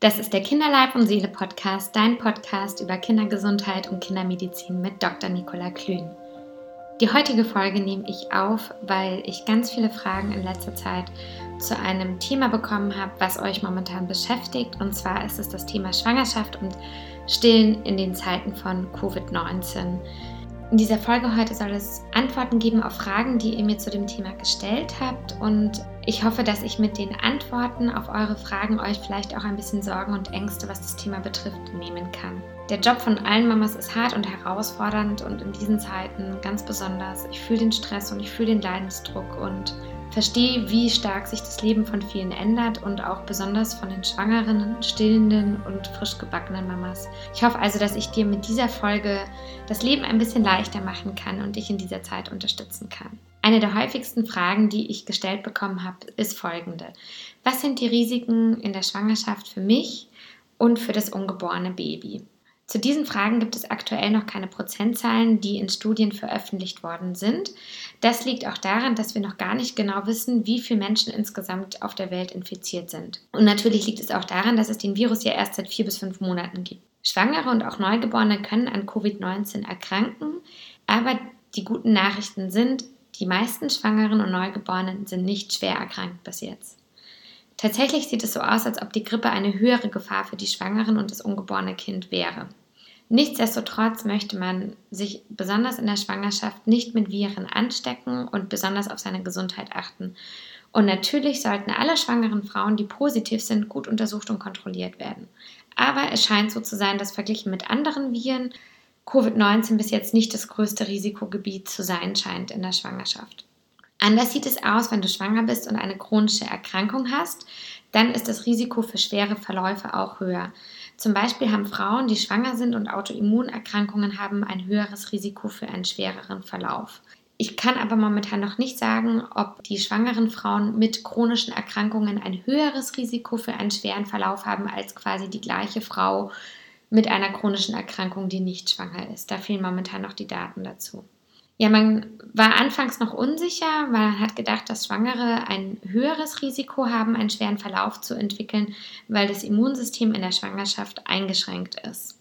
Das ist der Kinderleib und Seele Podcast, dein Podcast über Kindergesundheit und Kindermedizin mit Dr. Nicola Klün. Die heutige Folge nehme ich auf, weil ich ganz viele Fragen in letzter Zeit zu einem Thema bekommen habe, was euch momentan beschäftigt. Und zwar ist es das Thema Schwangerschaft und Stillen in den Zeiten von Covid-19. In dieser Folge heute soll es Antworten geben auf Fragen, die ihr mir zu dem Thema gestellt habt. Und ich hoffe, dass ich mit den Antworten auf eure Fragen euch vielleicht auch ein bisschen Sorgen und Ängste, was das Thema betrifft, nehmen kann. Der Job von allen Mamas ist hart und herausfordernd und in diesen Zeiten ganz besonders. Ich fühle den Stress und ich fühle den Leidensdruck und verstehe, wie stark sich das Leben von vielen ändert und auch besonders von den schwangeren, stillenden und frisch gebackenen Mamas. Ich hoffe also, dass ich dir mit dieser Folge das Leben ein bisschen leichter machen kann und dich in dieser Zeit unterstützen kann. Eine der häufigsten Fragen, die ich gestellt bekommen habe, ist folgende. Was sind die Risiken in der Schwangerschaft für mich und für das ungeborene Baby? Zu diesen Fragen gibt es aktuell noch keine Prozentzahlen, die in Studien veröffentlicht worden sind. Das liegt auch daran, dass wir noch gar nicht genau wissen, wie viele Menschen insgesamt auf der Welt infiziert sind. Und natürlich liegt es auch daran, dass es den Virus ja erst seit vier bis fünf Monaten gibt. Schwangere und auch Neugeborene können an Covid-19 erkranken, aber die guten Nachrichten sind, die meisten Schwangeren und Neugeborenen sind nicht schwer erkrankt bis jetzt. Tatsächlich sieht es so aus, als ob die Grippe eine höhere Gefahr für die Schwangeren und das ungeborene Kind wäre. Nichtsdestotrotz möchte man sich besonders in der Schwangerschaft nicht mit Viren anstecken und besonders auf seine Gesundheit achten. Und natürlich sollten alle schwangeren Frauen, die positiv sind, gut untersucht und kontrolliert werden. Aber es scheint so zu sein, dass verglichen mit anderen Viren Covid-19 bis jetzt nicht das größte Risikogebiet zu sein scheint in der Schwangerschaft. Anders sieht es aus, wenn du schwanger bist und eine chronische Erkrankung hast, dann ist das Risiko für schwere Verläufe auch höher. Zum Beispiel haben Frauen, die schwanger sind und Autoimmunerkrankungen haben, ein höheres Risiko für einen schwereren Verlauf. Ich kann aber momentan noch nicht sagen, ob die schwangeren Frauen mit chronischen Erkrankungen ein höheres Risiko für einen schweren Verlauf haben als quasi die gleiche Frau mit einer chronischen Erkrankung, die nicht schwanger ist. Da fehlen momentan noch die Daten dazu. Ja, man war anfangs noch unsicher, man hat gedacht, dass Schwangere ein höheres Risiko haben, einen schweren Verlauf zu entwickeln, weil das Immunsystem in der Schwangerschaft eingeschränkt ist.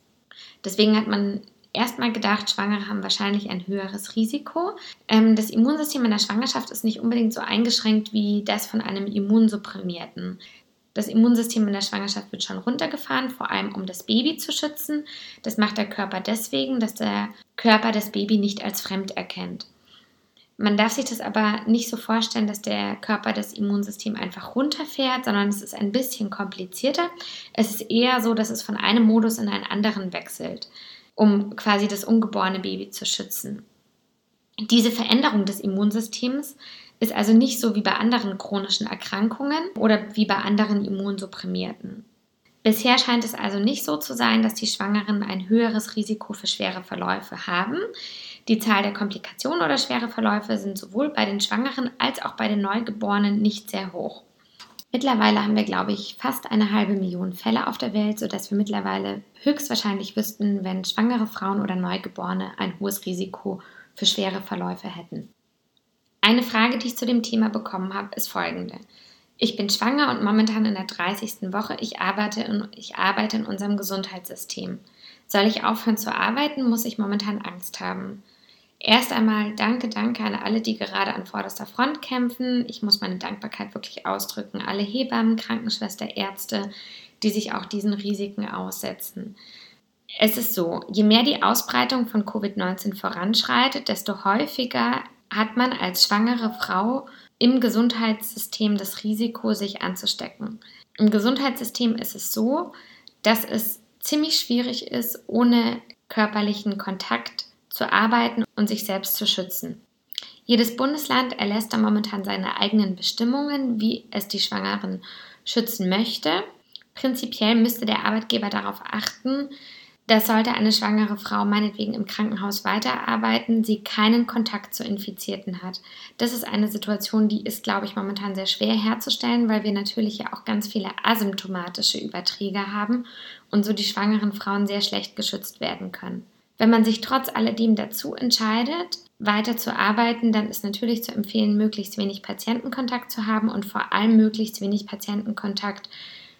Deswegen hat man erstmal gedacht, Schwangere haben wahrscheinlich ein höheres Risiko. Ähm, das Immunsystem in der Schwangerschaft ist nicht unbedingt so eingeschränkt wie das von einem Immunsupprimierten. Das Immunsystem in der Schwangerschaft wird schon runtergefahren, vor allem um das Baby zu schützen. Das macht der Körper deswegen, dass der Körper das Baby nicht als fremd erkennt. Man darf sich das aber nicht so vorstellen, dass der Körper das Immunsystem einfach runterfährt, sondern es ist ein bisschen komplizierter. Es ist eher so, dass es von einem Modus in einen anderen wechselt, um quasi das ungeborene Baby zu schützen. Diese Veränderung des Immunsystems ist also nicht so wie bei anderen chronischen Erkrankungen oder wie bei anderen Immunsupprimierten. Bisher scheint es also nicht so zu sein, dass die Schwangeren ein höheres Risiko für schwere Verläufe haben. Die Zahl der Komplikationen oder schwere Verläufe sind sowohl bei den Schwangeren als auch bei den Neugeborenen nicht sehr hoch. Mittlerweile haben wir, glaube ich, fast eine halbe Million Fälle auf der Welt, sodass wir mittlerweile höchstwahrscheinlich wüssten, wenn schwangere Frauen oder Neugeborene ein hohes Risiko für schwere Verläufe hätten. Eine Frage, die ich zu dem Thema bekommen habe, ist folgende. Ich bin schwanger und momentan in der 30. Woche. Ich arbeite, in, ich arbeite in unserem Gesundheitssystem. Soll ich aufhören zu arbeiten, muss ich momentan Angst haben. Erst einmal danke, danke an alle, die gerade an vorderster Front kämpfen. Ich muss meine Dankbarkeit wirklich ausdrücken. Alle Hebammen, Krankenschwester, Ärzte, die sich auch diesen Risiken aussetzen. Es ist so, je mehr die Ausbreitung von Covid-19 voranschreitet, desto häufiger hat man als schwangere Frau im Gesundheitssystem das Risiko, sich anzustecken. Im Gesundheitssystem ist es so, dass es ziemlich schwierig ist, ohne körperlichen Kontakt zu arbeiten und sich selbst zu schützen. Jedes Bundesland erlässt da momentan seine eigenen Bestimmungen, wie es die Schwangeren schützen möchte. Prinzipiell müsste der Arbeitgeber darauf achten, dass sollte eine schwangere Frau meinetwegen im Krankenhaus weiterarbeiten, sie keinen Kontakt zu Infizierten hat. Das ist eine Situation, die ist, glaube ich, momentan sehr schwer herzustellen, weil wir natürlich ja auch ganz viele asymptomatische Überträger haben und so die schwangeren Frauen sehr schlecht geschützt werden können. Wenn man sich trotz alledem dazu entscheidet, weiter zu arbeiten, dann ist natürlich zu empfehlen, möglichst wenig Patientenkontakt zu haben und vor allem möglichst wenig Patientenkontakt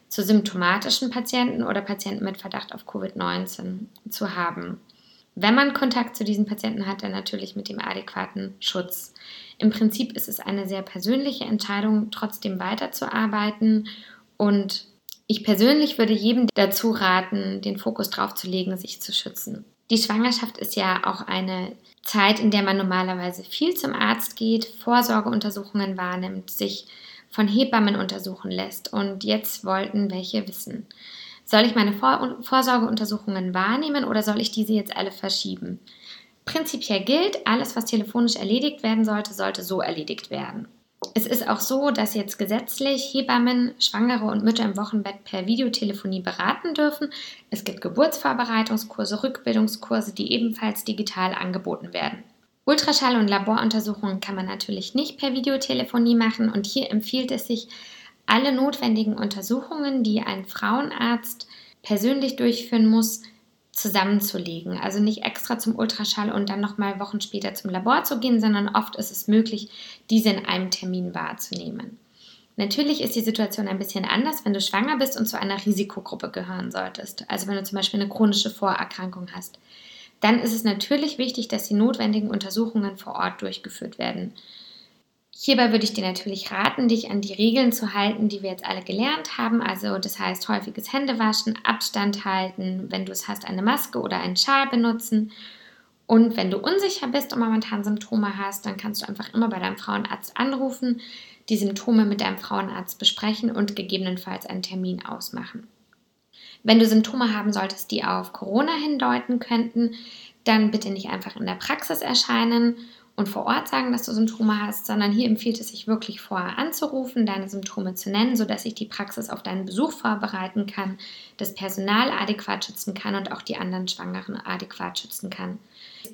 zu symptomatischen Patienten oder Patienten mit Verdacht auf Covid-19 zu haben. Wenn man Kontakt zu diesen Patienten hat, dann natürlich mit dem adäquaten Schutz. Im Prinzip ist es eine sehr persönliche Entscheidung, trotzdem weiterzuarbeiten. Und ich persönlich würde jedem dazu raten, den Fokus darauf zu legen, sich zu schützen. Die Schwangerschaft ist ja auch eine Zeit, in der man normalerweise viel zum Arzt geht, Vorsorgeuntersuchungen wahrnimmt, sich von Hebammen untersuchen lässt. Und jetzt wollten welche wissen. Soll ich meine Vor Vorsorgeuntersuchungen wahrnehmen oder soll ich diese jetzt alle verschieben? Prinzipiell gilt, alles, was telefonisch erledigt werden sollte, sollte so erledigt werden. Es ist auch so, dass jetzt gesetzlich Hebammen Schwangere und Mütter im Wochenbett per Videotelefonie beraten dürfen. Es gibt Geburtsvorbereitungskurse, Rückbildungskurse, die ebenfalls digital angeboten werden. Ultraschall- und Laboruntersuchungen kann man natürlich nicht per Videotelefonie machen und hier empfiehlt es sich, alle notwendigen Untersuchungen, die ein Frauenarzt persönlich durchführen muss, zusammenzulegen. Also nicht extra zum Ultraschall und dann nochmal Wochen später zum Labor zu gehen, sondern oft ist es möglich, diese in einem Termin wahrzunehmen. Natürlich ist die Situation ein bisschen anders, wenn du schwanger bist und zu einer Risikogruppe gehören solltest. Also wenn du zum Beispiel eine chronische Vorerkrankung hast. Dann ist es natürlich wichtig, dass die notwendigen Untersuchungen vor Ort durchgeführt werden. Hierbei würde ich dir natürlich raten, dich an die Regeln zu halten, die wir jetzt alle gelernt haben. Also das heißt häufiges Händewaschen, Abstand halten, wenn du es hast, eine Maske oder einen Schal benutzen. Und wenn du unsicher bist und momentan Symptome hast, dann kannst du einfach immer bei deinem Frauenarzt anrufen, die Symptome mit deinem Frauenarzt besprechen und gegebenenfalls einen Termin ausmachen. Wenn du Symptome haben solltest, die auf Corona hindeuten könnten, dann bitte nicht einfach in der Praxis erscheinen und vor Ort sagen, dass du Symptome hast, sondern hier empfiehlt es sich wirklich vorher anzurufen, deine Symptome zu nennen, sodass sich die Praxis auf deinen Besuch vorbereiten kann, das Personal adäquat schützen kann und auch die anderen Schwangeren adäquat schützen kann.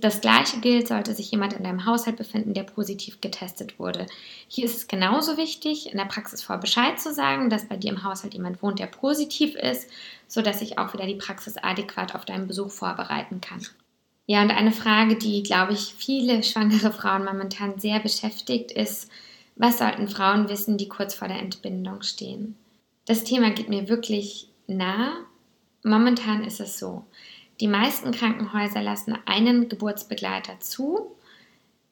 Das gleiche gilt, sollte sich jemand in deinem Haushalt befinden, der positiv getestet wurde. Hier ist es genauso wichtig, in der Praxis vor Bescheid zu sagen, dass bei dir im Haushalt jemand wohnt, der positiv ist, sodass sich auch wieder die Praxis adäquat auf deinen Besuch vorbereiten kann. Ja, und eine Frage, die, glaube ich, viele schwangere Frauen momentan sehr beschäftigt, ist, was sollten Frauen wissen, die kurz vor der Entbindung stehen? Das Thema geht mir wirklich nah. Momentan ist es so. Die meisten Krankenhäuser lassen einen Geburtsbegleiter zu.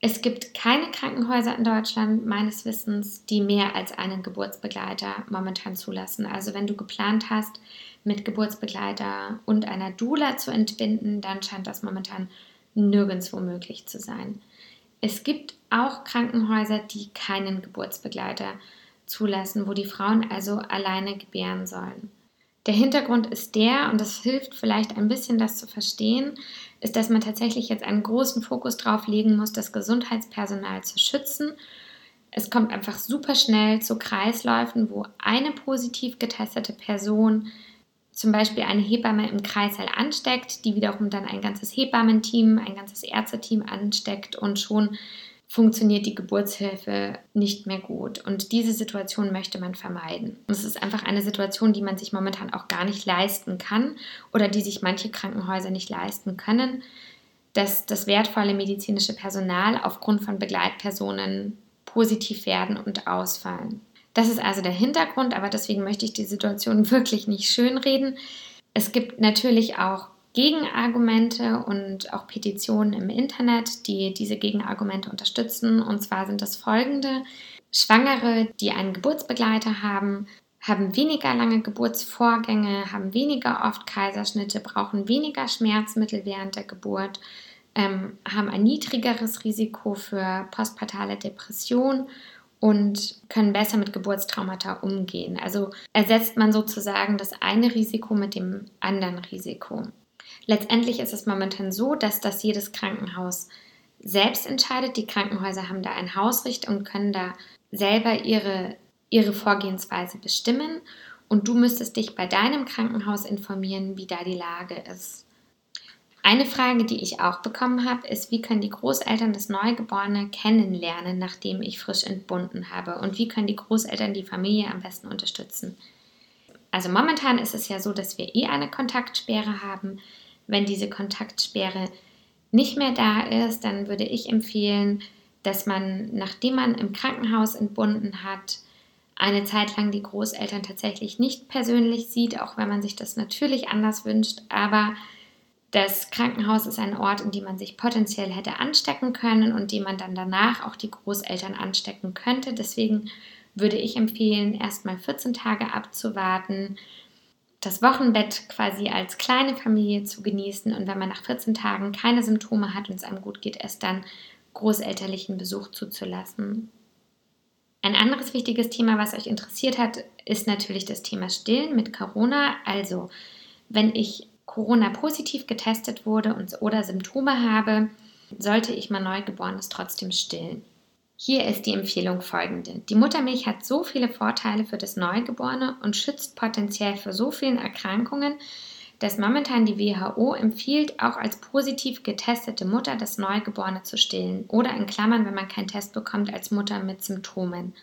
Es gibt keine Krankenhäuser in Deutschland meines Wissens, die mehr als einen Geburtsbegleiter momentan zulassen. Also wenn du geplant hast, mit Geburtsbegleiter und einer Doula zu entbinden, dann scheint das momentan nirgendwo möglich zu sein. Es gibt auch Krankenhäuser, die keinen Geburtsbegleiter zulassen, wo die Frauen also alleine gebären sollen. Der Hintergrund ist der, und das hilft vielleicht ein bisschen, das zu verstehen, ist, dass man tatsächlich jetzt einen großen Fokus darauf legen muss, das Gesundheitspersonal zu schützen. Es kommt einfach super schnell zu Kreisläufen, wo eine positiv getestete Person zum Beispiel eine Hebamme im Kreißsaal ansteckt, die wiederum dann ein ganzes Hebammenteam, ein ganzes Ärzteteam ansteckt und schon funktioniert die Geburtshilfe nicht mehr gut. Und diese Situation möchte man vermeiden. Und es ist einfach eine Situation, die man sich momentan auch gar nicht leisten kann oder die sich manche Krankenhäuser nicht leisten können, dass das wertvolle medizinische Personal aufgrund von Begleitpersonen positiv werden und ausfallen. Das ist also der Hintergrund, aber deswegen möchte ich die Situation wirklich nicht schönreden. Es gibt natürlich auch Gegenargumente und auch Petitionen im Internet, die diese Gegenargumente unterstützen. Und zwar sind das folgende. Schwangere, die einen Geburtsbegleiter haben, haben weniger lange Geburtsvorgänge, haben weniger oft Kaiserschnitte, brauchen weniger Schmerzmittel während der Geburt, ähm, haben ein niedrigeres Risiko für postpartale Depression und können besser mit Geburtstraumata umgehen. Also ersetzt man sozusagen das eine Risiko mit dem anderen Risiko. Letztendlich ist es momentan so, dass das jedes Krankenhaus selbst entscheidet. Die Krankenhäuser haben da ein Hausricht und können da selber ihre, ihre Vorgehensweise bestimmen. Und du müsstest dich bei deinem Krankenhaus informieren, wie da die Lage ist. Eine Frage, die ich auch bekommen habe, ist, wie können die Großeltern das Neugeborene kennenlernen, nachdem ich frisch entbunden habe? Und wie können die Großeltern die Familie am besten unterstützen? Also momentan ist es ja so, dass wir eh eine Kontaktsperre haben. Wenn diese Kontaktsperre nicht mehr da ist, dann würde ich empfehlen, dass man, nachdem man im Krankenhaus entbunden hat, eine Zeit lang die Großeltern tatsächlich nicht persönlich sieht, auch wenn man sich das natürlich anders wünscht. Aber das Krankenhaus ist ein Ort, in dem man sich potenziell hätte anstecken können und dem man dann danach auch die Großeltern anstecken könnte. Deswegen würde ich empfehlen, erstmal 14 Tage abzuwarten, das Wochenbett quasi als kleine Familie zu genießen und wenn man nach 14 Tagen keine Symptome hat und es einem gut geht, erst dann großelterlichen Besuch zuzulassen. Ein anderes wichtiges Thema, was euch interessiert hat, ist natürlich das Thema Stillen mit Corona. Also, wenn ich Corona positiv getestet wurde und, oder Symptome habe, sollte ich mein Neugeborenes trotzdem stillen. Hier ist die Empfehlung folgende. Die Muttermilch hat so viele Vorteile für das Neugeborene und schützt potenziell vor so vielen Erkrankungen, dass momentan die WHO empfiehlt, auch als positiv getestete Mutter das Neugeborene zu stillen oder in Klammern, wenn man keinen Test bekommt, als Mutter mit Symptomen.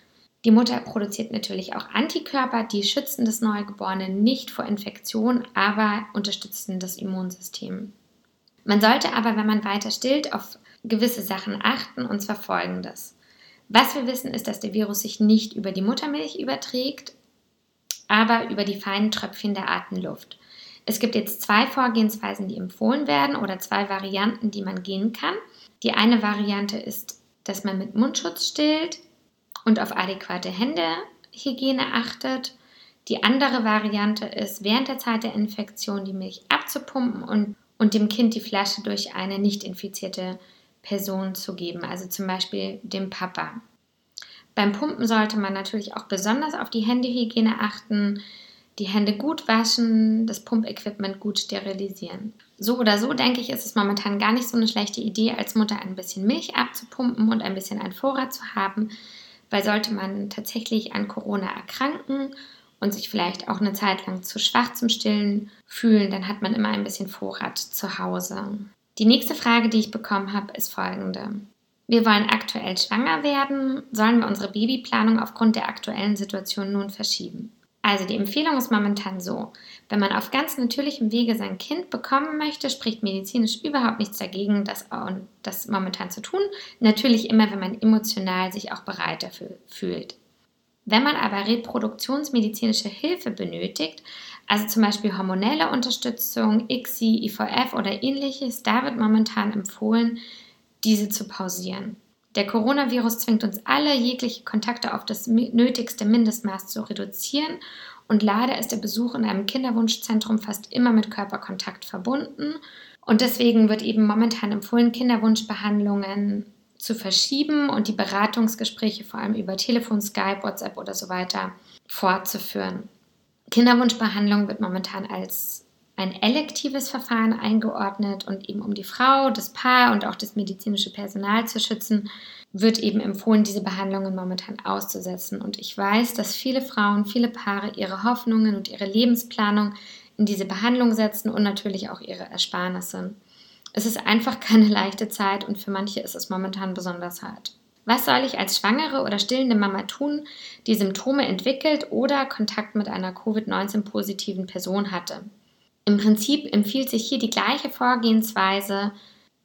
Die Mutter produziert natürlich auch Antikörper, die schützen das Neugeborene nicht vor Infektion, aber unterstützen das Immunsystem. Man sollte aber, wenn man weiter stillt, auf gewisse Sachen achten, und zwar folgendes. Was wir wissen, ist, dass der Virus sich nicht über die Muttermilch überträgt, aber über die feinen Tröpfchen der Atemluft. Es gibt jetzt zwei Vorgehensweisen, die empfohlen werden oder zwei Varianten, die man gehen kann. Die eine Variante ist, dass man mit Mundschutz stillt und auf adäquate Händehygiene achtet. Die andere Variante ist, während der Zeit der Infektion die Milch abzupumpen und, und dem Kind die Flasche durch eine nicht infizierte Person zu geben, also zum Beispiel dem Papa. Beim Pumpen sollte man natürlich auch besonders auf die Händehygiene achten, die Hände gut waschen, das Pumpequipment gut sterilisieren. So oder so denke ich, ist es momentan gar nicht so eine schlechte Idee, als Mutter ein bisschen Milch abzupumpen und ein bisschen einen Vorrat zu haben, weil sollte man tatsächlich an Corona erkranken und sich vielleicht auch eine Zeit lang zu schwach zum Stillen fühlen, dann hat man immer ein bisschen Vorrat zu Hause. Die nächste Frage, die ich bekommen habe, ist folgende. Wir wollen aktuell schwanger werden. Sollen wir unsere Babyplanung aufgrund der aktuellen Situation nun verschieben? Also die Empfehlung ist momentan so, wenn man auf ganz natürlichem Wege sein Kind bekommen möchte, spricht medizinisch überhaupt nichts dagegen, das, das momentan zu tun. Natürlich immer, wenn man emotional sich auch bereit dafür fühlt. Wenn man aber reproduktionsmedizinische Hilfe benötigt, also zum Beispiel hormonelle Unterstützung, ICSI, IVF oder ähnliches, da wird momentan empfohlen, diese zu pausieren. Der Coronavirus zwingt uns alle, jegliche Kontakte auf das nötigste Mindestmaß zu reduzieren und leider ist der Besuch in einem Kinderwunschzentrum fast immer mit Körperkontakt verbunden. Und deswegen wird eben momentan empfohlen, Kinderwunschbehandlungen zu verschieben und die Beratungsgespräche vor allem über Telefon, Skype, WhatsApp oder so weiter fortzuführen. Kinderwunschbehandlung wird momentan als ein elektives Verfahren eingeordnet und eben um die Frau, das Paar und auch das medizinische Personal zu schützen, wird eben empfohlen, diese Behandlungen momentan auszusetzen. Und ich weiß, dass viele Frauen, viele Paare ihre Hoffnungen und ihre Lebensplanung in diese Behandlung setzen und natürlich auch ihre Ersparnisse. Es ist einfach keine leichte Zeit und für manche ist es momentan besonders hart. Was soll ich als schwangere oder stillende Mama tun, die Symptome entwickelt oder Kontakt mit einer Covid-19-positiven Person hatte? Im Prinzip empfiehlt sich hier die gleiche Vorgehensweise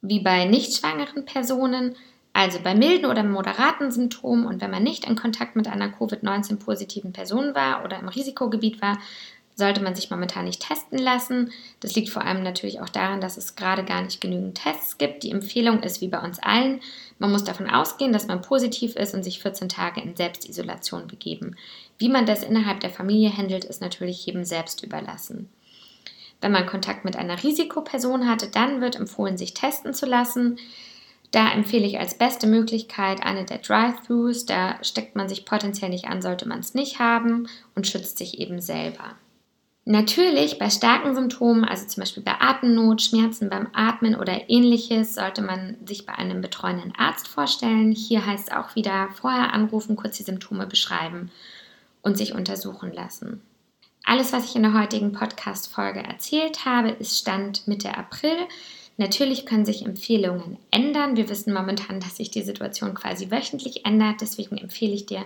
wie bei nicht schwangeren Personen, also bei milden oder moderaten Symptomen und wenn man nicht in Kontakt mit einer Covid-19-positiven Person war oder im Risikogebiet war, sollte man sich momentan nicht testen lassen. Das liegt vor allem natürlich auch daran, dass es gerade gar nicht genügend Tests gibt. Die Empfehlung ist wie bei uns allen, man muss davon ausgehen, dass man positiv ist und sich 14 Tage in Selbstisolation begeben. Wie man das innerhalb der Familie handelt, ist natürlich jedem selbst überlassen. Wenn man Kontakt mit einer Risikoperson hatte, dann wird empfohlen, sich testen zu lassen. Da empfehle ich als beste Möglichkeit eine der Drive-Thrus. Da steckt man sich potenziell nicht an, sollte man es nicht haben und schützt sich eben selber. Natürlich bei starken Symptomen, also zum Beispiel bei Atemnot, Schmerzen beim Atmen oder ähnliches, sollte man sich bei einem betreuenden Arzt vorstellen. Hier heißt auch wieder vorher anrufen, kurz die Symptome beschreiben und sich untersuchen lassen. Alles, was ich in der heutigen Podcast-Folge erzählt habe, ist Stand Mitte April. Natürlich können sich Empfehlungen ändern. Wir wissen momentan, dass sich die Situation quasi wöchentlich ändert. Deswegen empfehle ich dir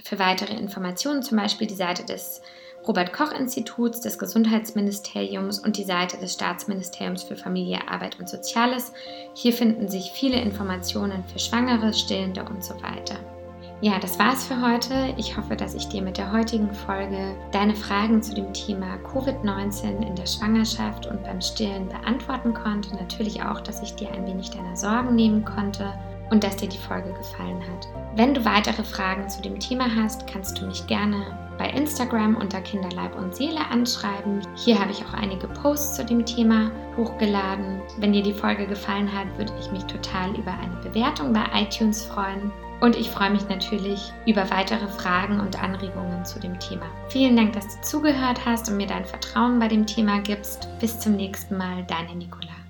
für weitere Informationen zum Beispiel die Seite des Robert Koch Instituts, des Gesundheitsministeriums und die Seite des Staatsministeriums für Familie, Arbeit und Soziales. Hier finden sich viele Informationen für Schwangere, Stillende und so weiter. Ja, das war's für heute. Ich hoffe, dass ich dir mit der heutigen Folge deine Fragen zu dem Thema Covid-19 in der Schwangerschaft und beim Stillen beantworten konnte. Natürlich auch, dass ich dir ein wenig deiner Sorgen nehmen konnte und dass dir die Folge gefallen hat. Wenn du weitere Fragen zu dem Thema hast, kannst du mich gerne bei Instagram unter Kinderleib und Seele anschreiben. Hier habe ich auch einige Posts zu dem Thema hochgeladen. Wenn dir die Folge gefallen hat, würde ich mich total über eine Bewertung bei iTunes freuen. Und ich freue mich natürlich über weitere Fragen und Anregungen zu dem Thema. Vielen Dank, dass du zugehört hast und mir dein Vertrauen bei dem Thema gibst. Bis zum nächsten Mal, deine Nicola.